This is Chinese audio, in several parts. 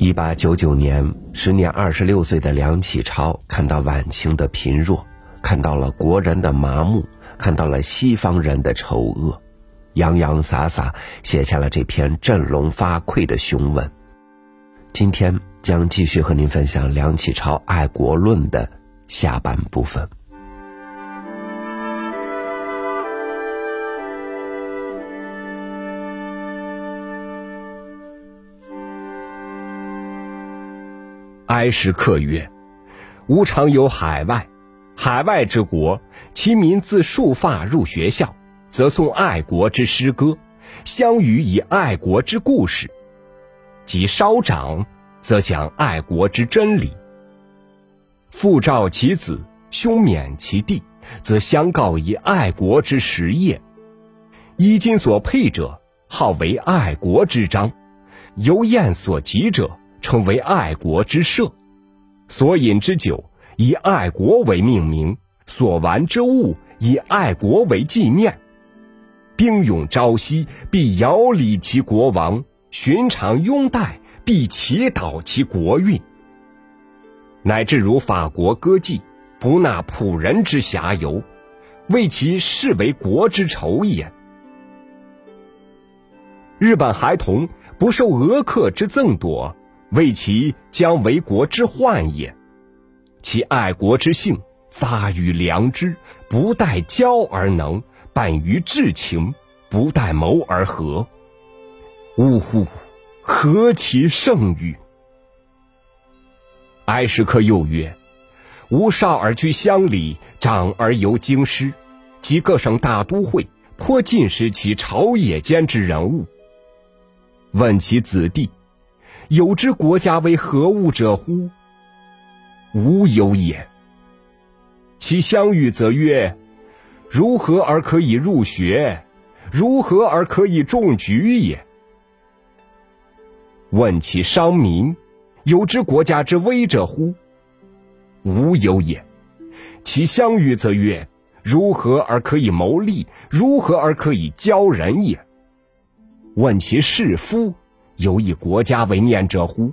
一八九九年，时年二十六岁的梁启超看到晚清的贫弱，看到了国人的麻木，看到了西方人的丑恶，洋洋洒洒写下了这篇振聋发聩的雄文。今天将继续和您分享梁启超爱国论的下半部分。哀时客曰：“吾常有海外，海外之国，其民自束发入学校，则诵爱国之诗歌，相与以爱国之故事；及稍长，则讲爱国之真理。父召其子，兄勉其弟，则相告以爱国之实业。衣襟所佩者，号为爱国之章；游宴所及者。”称为爱国之社，所饮之酒以爱国为命名，所玩之物以爱国为纪念。兵勇朝夕，必遥礼其国王；寻常拥戴，必祈祷其国运。乃至如法国歌妓，不纳仆人之遐游，为其视为国之仇也。日本孩童不受俄客之赠夺。为其将为国之患也，其爱国之性发于良知，不待骄而能，办于至情，不待谋而合。呜呼，何其盛誉！埃什克又曰：“吾少而居乡里，长而游京师，及各省大都会，颇尽识其朝野间之人物。问其子弟。”有知国家为何物者乎？无有也。其相遇则曰：“如何而可以入学？如何而可以中举也？”问其商民，有知国家之危者乎？无有也。其相遇则曰：“如何而可以谋利？如何而可以教人也？”问其士夫。有以国家为念者乎？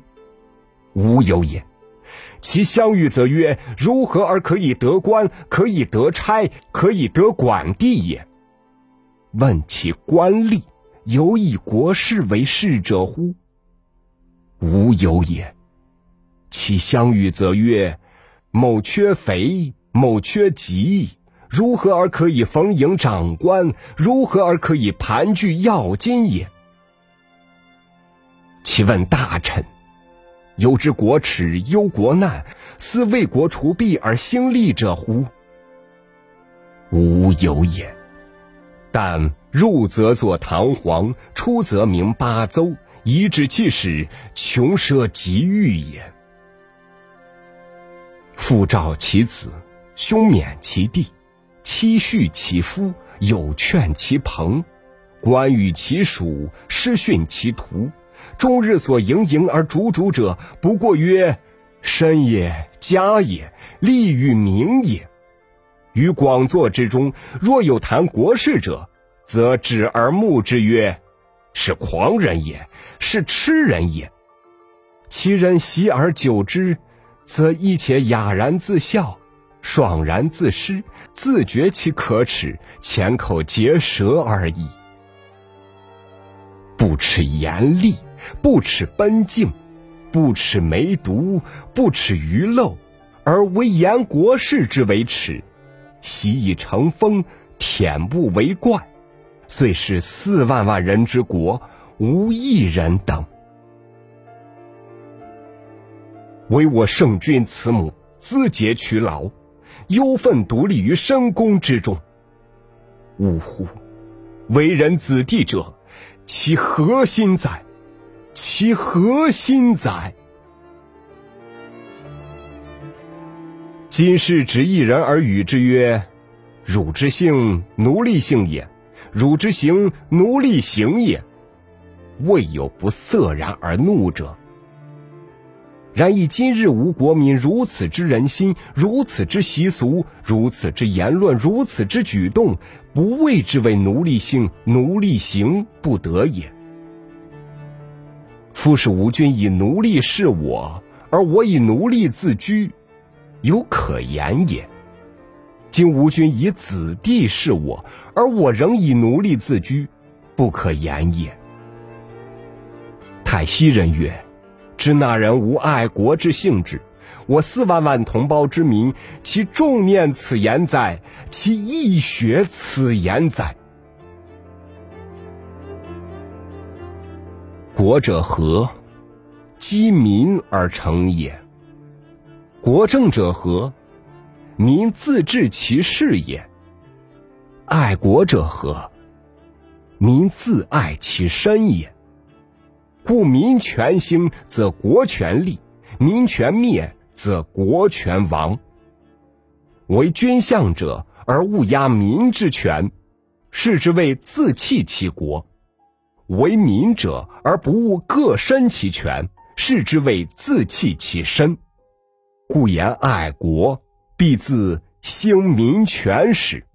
无有也。其相遇则曰：如何而可以得官？可以得差？可以得管地也？问其官吏，有以国事为事者乎？无有也。其相遇则曰：某缺肥，某缺疾，如何而可以逢迎长官？如何而可以盘踞要津也？其问大臣：“有知国耻，忧国难，思为国除弊而兴利者乎？”无有也。但入则作堂皇，出则名八邹，以指气使，穷奢极欲也。父召其子，兄勉其弟，妻续其夫，友劝其朋，官与其属，师训其徒。终日所营营而逐逐者，不过曰：身也，家也，利与名也。于广作之中，若有谈国事者，则指而目之曰：是狂人也，是痴人也。其人习而久之，则亦且哑然自笑，爽然自失，自觉其可耻，浅口结舌而已。不耻严厉。不耻奔境，不耻梅毒，不耻鱼漏，而为言国事之为耻，习以成风，恬不为怪，遂使四万万人之国，无一人等。唯我圣君慈母，资节劬劳，忧愤独立于深宫之中。呜呼！为人子弟者，其何心哉？其何心哉？今世只一人而语之曰：“汝之性，奴隶性也；汝之行，奴隶行也。”未有不色然而怒者。然以今日吾国民如此之人心，如此之习俗，如此之言论，如此之举动，不谓之为奴隶性、奴隶行不得也。夫使吾君以奴隶是我，而我以奴隶自居，有可言也。今吾君以子弟是我，而我仍以奴隶自居，不可言也。太息人曰：“知那人无爱国之性质。我四万万同胞之民，其重念此言哉？其义学此言哉？国者和？积民而成也。国政者何？民自治其事也。爱国者何？民自爱其身也。故民权兴，则国权立；民权灭，则国权亡。为君相者而勿压民之权，是之谓自弃其国；为民者而不务各身其权，是之谓自弃其身。故言爱国。必自兴民权始。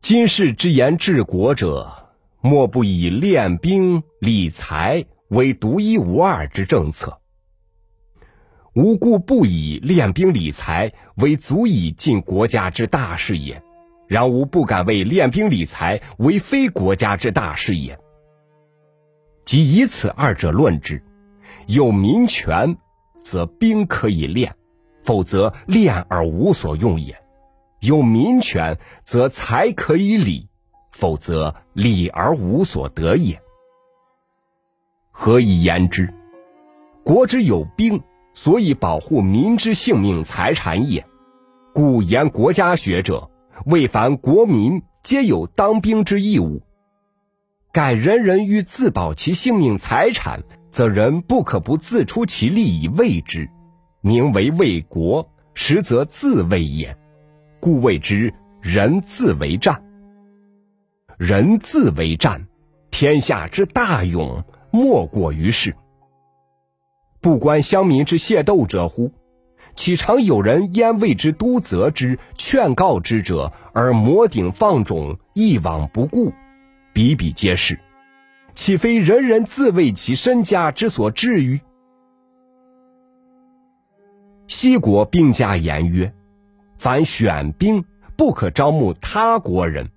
今世之言治国者，莫不以练兵理财为独一无二之政策。无故不以练兵理财为足以尽国家之大事也，然吾不敢为练兵理财为非国家之大事也。即以此二者论之，有民权。则兵可以练，否则练而无所用也；有民权，则财可以理，否则理而无所得也。何以言之？国之有兵，所以保护民之性命财产也。故言国家学者，为凡国民皆有当兵之义务。盖人人欲自保其性命财产。则人不可不自出其力以为之，名为卫国，实则自卫也。故谓之人自为战。人自为战，天下之大勇莫过于是。不观乡民之械斗者乎？岂常有人焉为之督责之、劝告之者，而摩顶放踵，一往不顾？比比皆是。岂非人人自为其身家之所至于？西国兵家言曰：“凡选兵，不可招募他国人。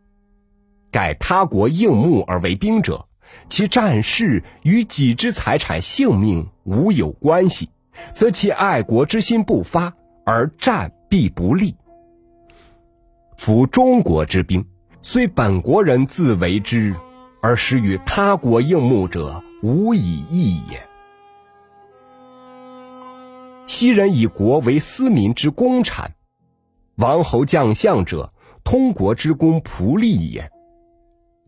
盖他国应募而为兵者，其战事与己之财产性命无有关系，则其爱国之心不发，而战必不利。夫中国之兵，虽本国人自为之。”而使与他国应募者，无以异也。昔人以国为私民之公产，王侯将相者，通国之公仆隶也。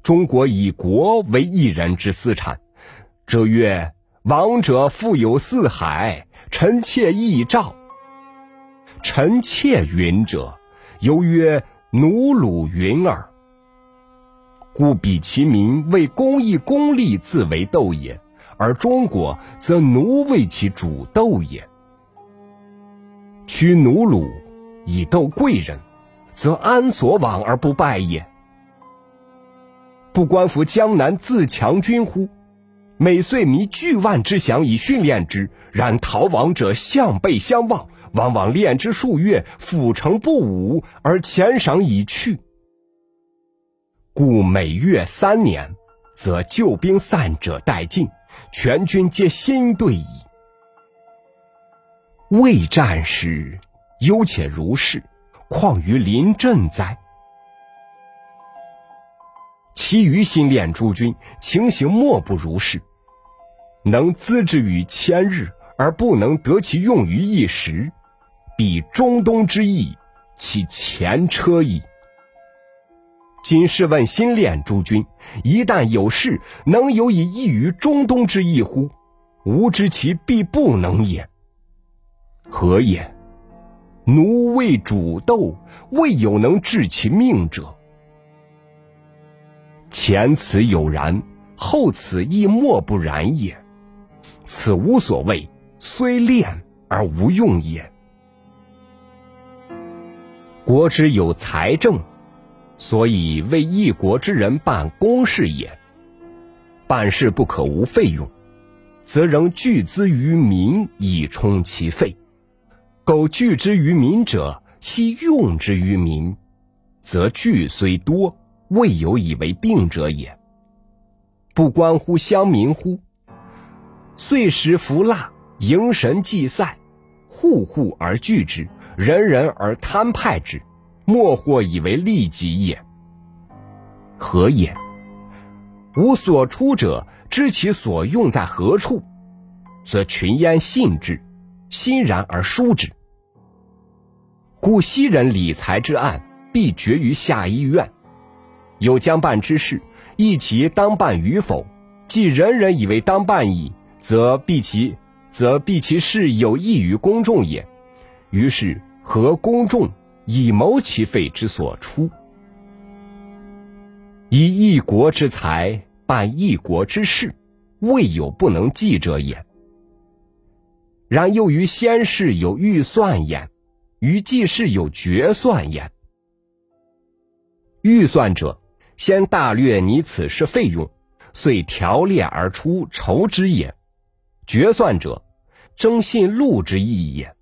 中国以国为一人之私产，则曰：王者富有四海，臣妾异赵。臣妾云者，犹曰奴虏云耳。故彼其民为公义公利自为斗也，而中国则奴为其主斗也。屈奴虏以斗贵人，则安所往而不败也？不观服江南自强军乎？每岁迷巨万之饷以训练之，然逃亡者向背相望，往往练之数月，ful 成不武，而前赏已去。故每月三年，则旧兵散者殆尽，全军皆新队矣。未战时，忧且如是，况于临阵哉？其余新练诸军，情形莫不如是。能资之于千日，而不能得其用于一时，比中东之役，其前车矣。今试问新练诸君，一旦有事，能有以异于中东之意乎？吾知其必不能也。何也？奴为主斗，未有能治其命者。前此有然，后此亦莫不然也。此无所谓，虽练而无用也。国之有财政。所以为一国之人办公事也。办事不可无费用，则仍聚资于民以充其费；苟聚之于民者，悉用之于民，则聚虽多，未有以为病者也。不关乎乡民乎？岁时服腊，迎神祭赛，户户而聚之，人人而贪派之，莫或以为利己也。何也？吾所出者，知其所用在何处，则群焉信之，欣然而疏之。故昔人理财之案，必决于下议院。有将办之事，议其当办与否。即人人以为当办矣，则必其则必其事有益于公众也。于是合公众以谋其费之所出。以一国之财办一国之事，未有不能济者也。然又于先世有预算焉，于济世有决算焉。预算者，先大略拟此事费用，遂条列而出筹之也；决算者，征信录之意也。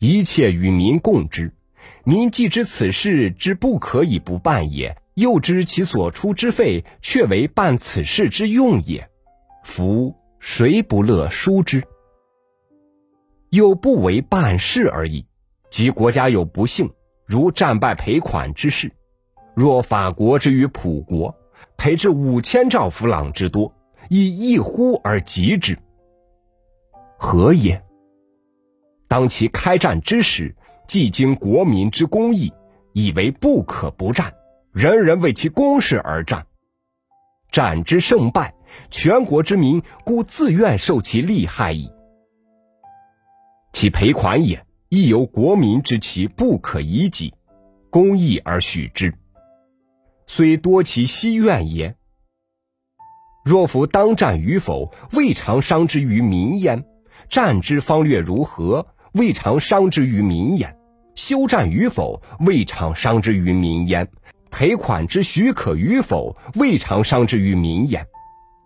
一切与民共之，民既知此事之不可以不办也。又知其所出之费，却为办此事之用也。夫谁不乐疏之？又不为办事而已。即国家有不幸，如战败赔款之事，若法国之于普国，赔至五千兆弗朗之多，以一呼而急之，何也？当其开战之时，既经国民之公义，以为不可不战。人人为其公事而战，战之胜败，全国之民故自愿受其利害矣。其赔款也，亦由国民之其不可以己，公义而许之，虽多其希愿也。若夫当战与否，未尝伤之于民焉；战之方略如何，未尝伤之于民焉；休战与否，未尝伤之于民焉。赔款之许可与否，未尝伤之于民焉。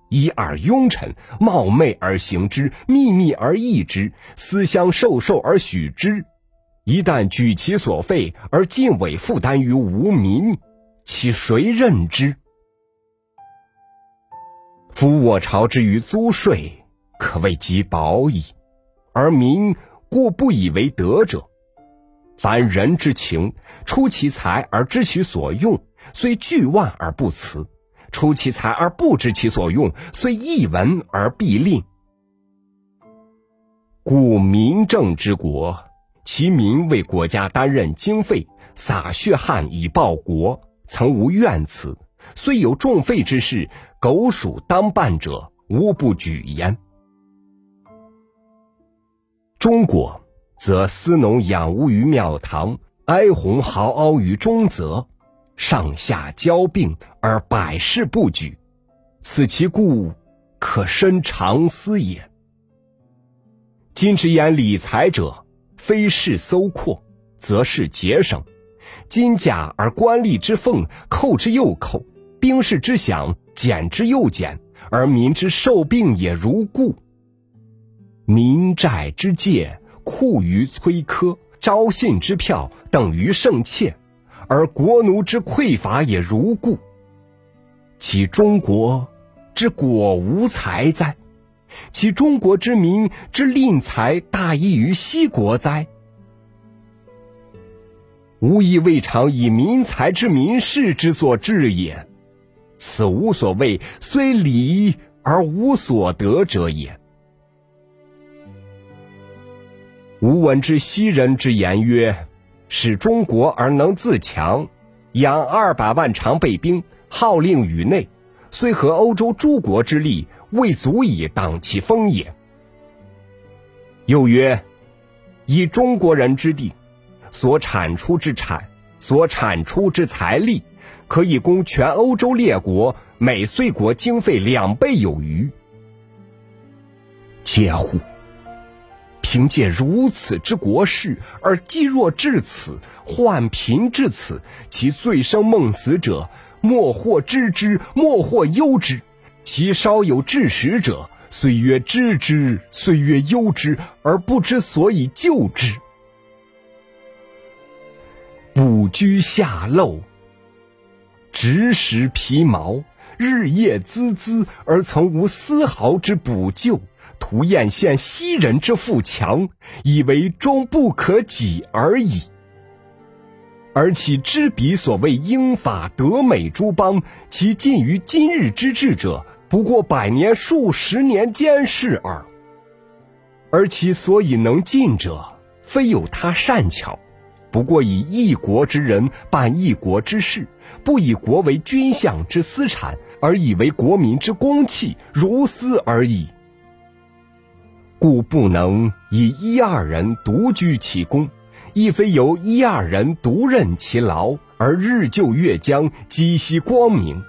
一二庸臣冒昧而行之，秘密而议之，私相授受而许之。一旦举其所费而尽委负担于无民，其谁任之？夫我朝之于租税，可谓极薄矣，而民故不以为德者。凡人之情，出其才而知其所用，虽巨万而不辞；出其才而不知其所用，虽一文而必吝。故民政之国，其民为国家担任经费，洒血汗以报国，曾无怨辞。虽有重费之事，苟属当办者，无不举焉。中国。则司农养乌于庙堂，哀鸿号嗷于中泽，上下交并而百事不举，此其故，可深长思也。今之言理财者，非是搜括，则是节省；金甲而官吏之俸，扣之又扣；兵士之饷，减之又减，而民之受病也如故。民债之借。库于催科，招信之票等于圣妾，而国奴之匮乏也如故。其中国之果无才哉？其中国之民之吝财大异于西国哉？吾亦未尝以民财之民事之所至也。此无所谓，虽礼而无所得者也。吾闻之西人之言曰：“使中国而能自强，养二百万常备兵，号令宇内，虽合欧洲诸国之力，未足以挡其锋也。”又曰：“以中国人之地，所产出之产，所产出之财力，可以供全欧洲列国每岁国经费两倍有余。”嗟乎！凭借如此之国势，而积弱至此，患贫至此，其醉生梦死者，莫或知之，莫或忧之。其稍有志识者，岁月知之，岁月忧之，而不知所以救之。不居下陋，直食皮毛，日夜孜孜，而曾无丝毫之补救。图艳羡昔人之富强，以为终不可及而已。而其知彼所谓英法德美诸邦，其近于今日之治者，不过百年数十年间事耳。而其所以能进者，非有他善巧，不过以一国之人办一国之事，不以国为君相之私产，而以为国民之公器如斯而已。故不能以一二人独居其功。亦非由一二人独任其劳，而日就月将，积息光明，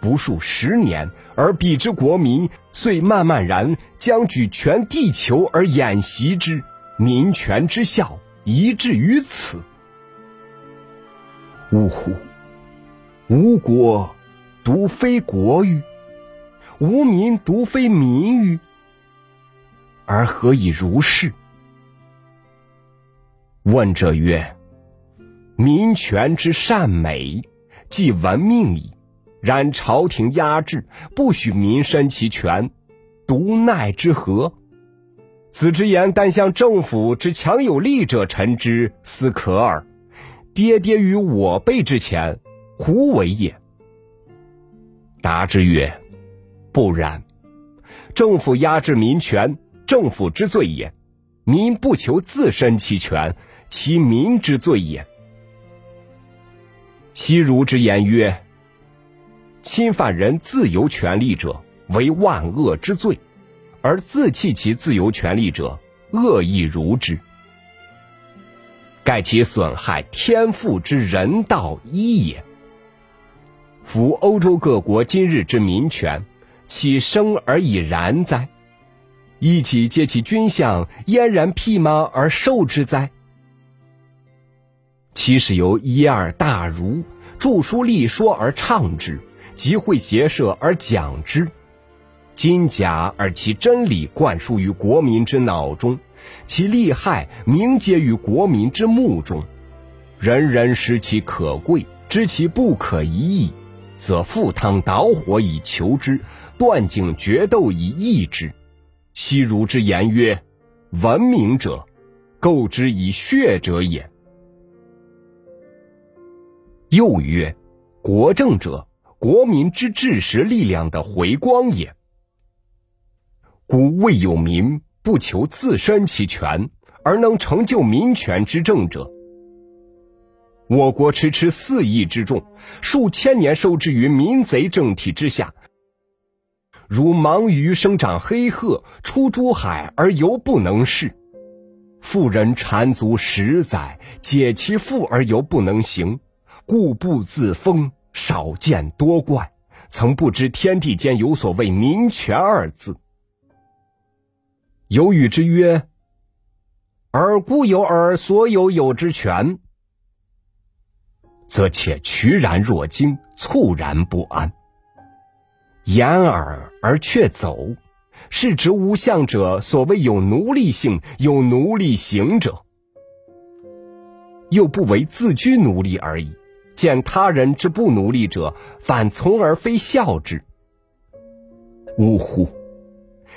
不数十年，而彼之国民遂慢慢然将举全地球而演习之，民权之效，宜至于此。呜呼！吾国独非国欲，吾民独非民欲，而何以如是？问者曰：“民权之善美，即闻命矣。然朝廷压制，不许民伸其权，独奈之何？子之言，但向政府之强有力者陈之，斯可耳。爹爹于我辈之前，胡为也？”答之曰：“不然。政府压制民权，政府之罪也；民不求自身其权。”其民之罪也。昔儒之言曰：“侵犯人自由权利者，为万恶之罪；而自弃其自由权利者，恶亦如之。盖其损害天赋之人道一也。夫欧洲各国今日之民权，岂生而已然哉？一起皆其君相嫣然辟马而受之哉？”其是由一二大儒著书立说而倡之，集会结社而讲之，今假而其真理灌输于国民之脑中，其利害明揭于国民之目中，人人识其可贵，知其不可一议，则赴汤蹈火以求之，断颈决斗以抑之。昔儒之言曰：“文明者，构之以血者也。”又曰：“国政者，国民之治实力量的回光也。故未有民不求自身其权，而能成就民权之政者。我国迟迟四亿之众，数千年受制于民贼政体之下，如盲鱼生长黑鹤，出珠海而犹不能视；妇人缠足十载，解其腹而犹不能行。”固步自封，少见多怪，曾不知天地间有所谓民权二字。有语之曰：“尔固有尔所有有之权，则且屈然若惊，猝然不安。言耳而却走，是指无相者所谓有奴隶性、有奴隶行者，又不为自居奴隶而已。”见他人之不奴隶者，反从而非孝之。呜呼！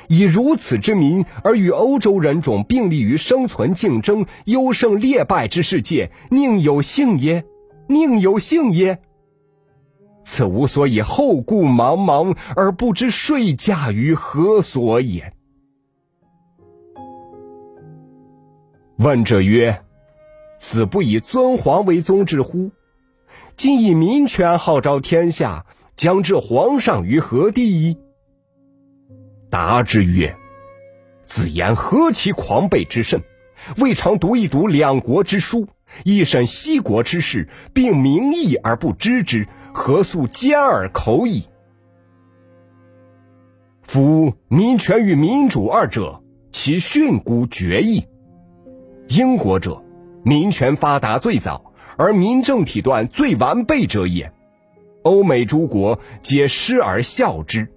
以如此之民，而与欧洲人种并立于生存竞争、优胜劣败之世界，宁有幸耶？宁有幸耶？此无所以后顾茫茫而不知税价于何所也。问者曰：“子不以尊皇为宗之乎？”今以民权号召天下，将置皇上于何地？答之曰：“子言何其狂悖之甚！未尝读一读两国之书，一审西国之事，并名义而不知之，何素兼而口矣？夫民权与民主二者，其训诂绝异。英国者，民权发达最早。”而民政体段最完备者也，欧美诸国皆师而效之，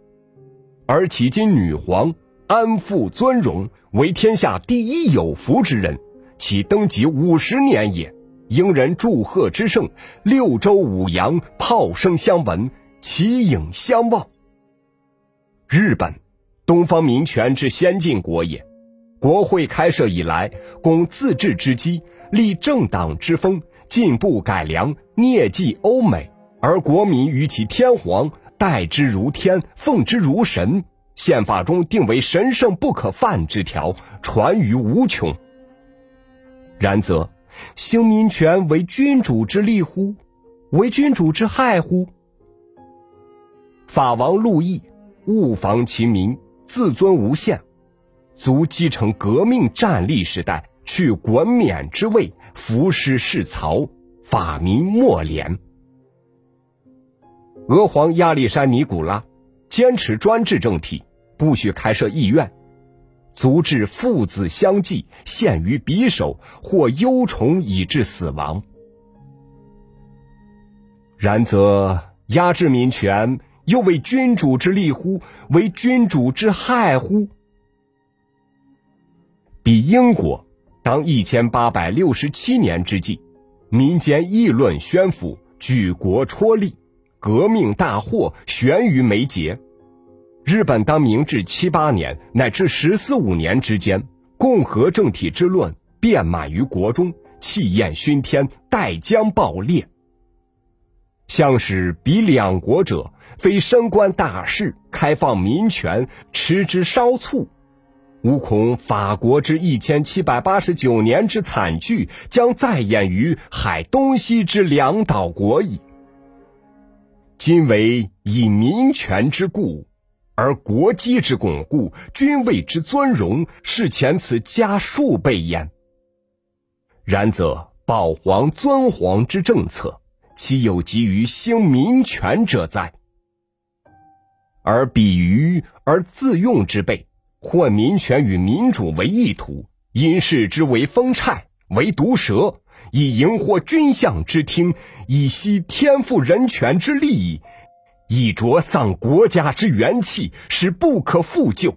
而其今女皇安富尊荣，为天下第一有福之人，其登基五十年也。迎人祝贺之盛，六州五洋炮声相闻，旗影相望。日本，东方民权之先进国也。国会开设以来，供自治之基，立政党之风，进步改良，蹑迹欧美，而国民于其天皇待之如天，奉之如神。宪法中定为神圣不可犯之条，传于无穷。然则。兴民权为君主之利乎？为君主之害乎？法王路易勿防其民，自尊无限，足继承革命战力时代，去国冕之位，服侍世曹，法民莫怜。俄皇亚历山尼古拉坚持专制政体，不许开设议院。足致父子相继陷于匕首，或忧虫以致死亡。然则压制民权，又为君主之利乎？为君主之害乎？比英国当一千八百六十七年之际，民间议论宣抚，举国戳立，革命大祸悬于眉睫。日本当明治七八年乃至十四五年之间，共和政体之论遍满于国中，气焰熏天，待将爆裂。向使比两国者，非升官大事，开放民权，持之稍促，吾恐法国之一千七百八十九年之惨剧，将再演于海东西之两岛国矣。今为以民权之故。而国基之巩固，君位之尊荣，是前此加数倍焉。然则保皇尊皇之政策，岂有急于兴民权者哉？而比于而自用之辈，混民权与民主为意图，因视之为风虿，为毒蛇，以迎获君相之听，以息天赋人权之利益。以灼丧国家之元气，是不可复救。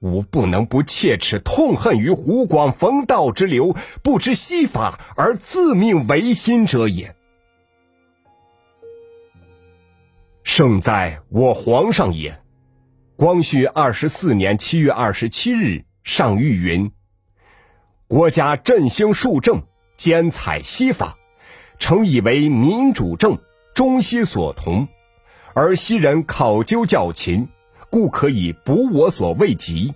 吾不能不切齿痛恨于湖广冯道之流，不知西法而自命维新者也。胜在我皇上也。光绪二十四年七月二十七日上谕云：国家振兴数政，兼采西法，诚以为民主政，中西所同。而昔人考究较勤，故可以补我所未及。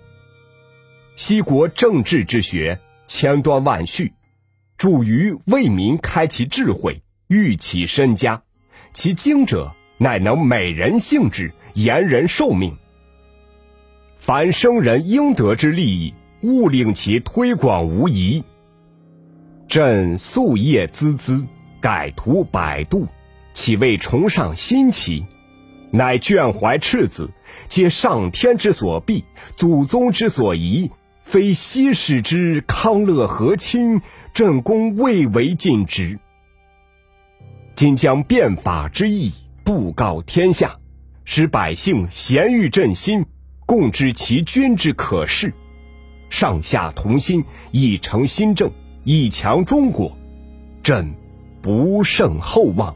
西国政治之学千端万绪，助于为民开其智慧，育其身家。其精者，乃能美人性质，延人寿命。凡生人应得之利益，勿令其推广无疑。朕夙夜孜孜，改图百度，岂为崇尚新奇？乃眷怀赤子，皆上天之所庇，祖宗之所宜，非昔使之康乐和亲，朕公未为尽职。今将变法之意布告天下，使百姓咸欲振心，共知其君之可事，上下同心，以成新政，以强中国。朕不胜厚望。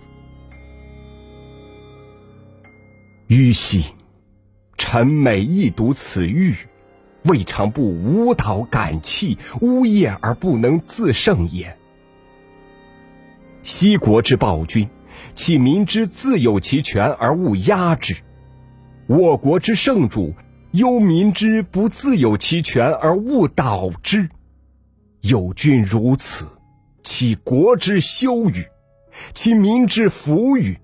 於兮，臣每一读此玉，未尝不舞蹈感泣，呜咽而不能自胜也。西国之暴君，岂民之自有其权而勿压之？我国之圣主，忧民之不自有其权而勿导之？有君如此，其国之羞与？其民之福与？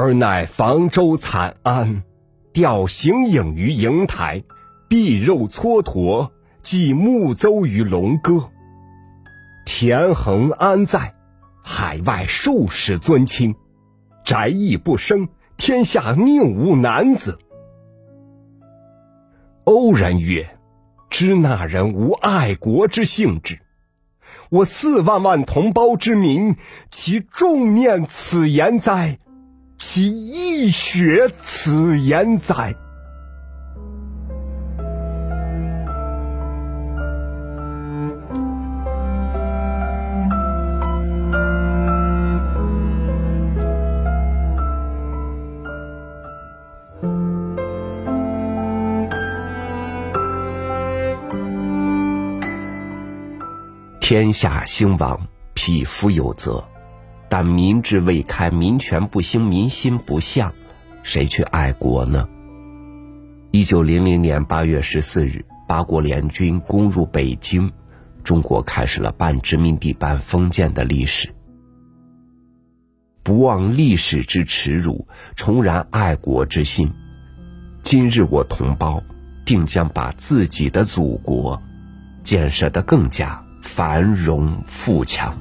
而乃房州惨安，吊形影于瀛台，避肉蹉跎，寄木邹于龙歌。田横安在？海外数十尊亲，宅邑不生，天下宁无男子？欧人曰：“知那人无爱国之性质。”我四万万同胞之民，其众念此言哉？其一学此言哉？天下兴亡，匹夫有责。但民智未开，民权不兴，民心不向，谁去爱国呢？一九零零年八月十四日，八国联军攻入北京，中国开始了半殖民地半封建的历史。不忘历史之耻辱，重燃爱国之心。今日我同胞定将把自己的祖国建设得更加繁荣富强。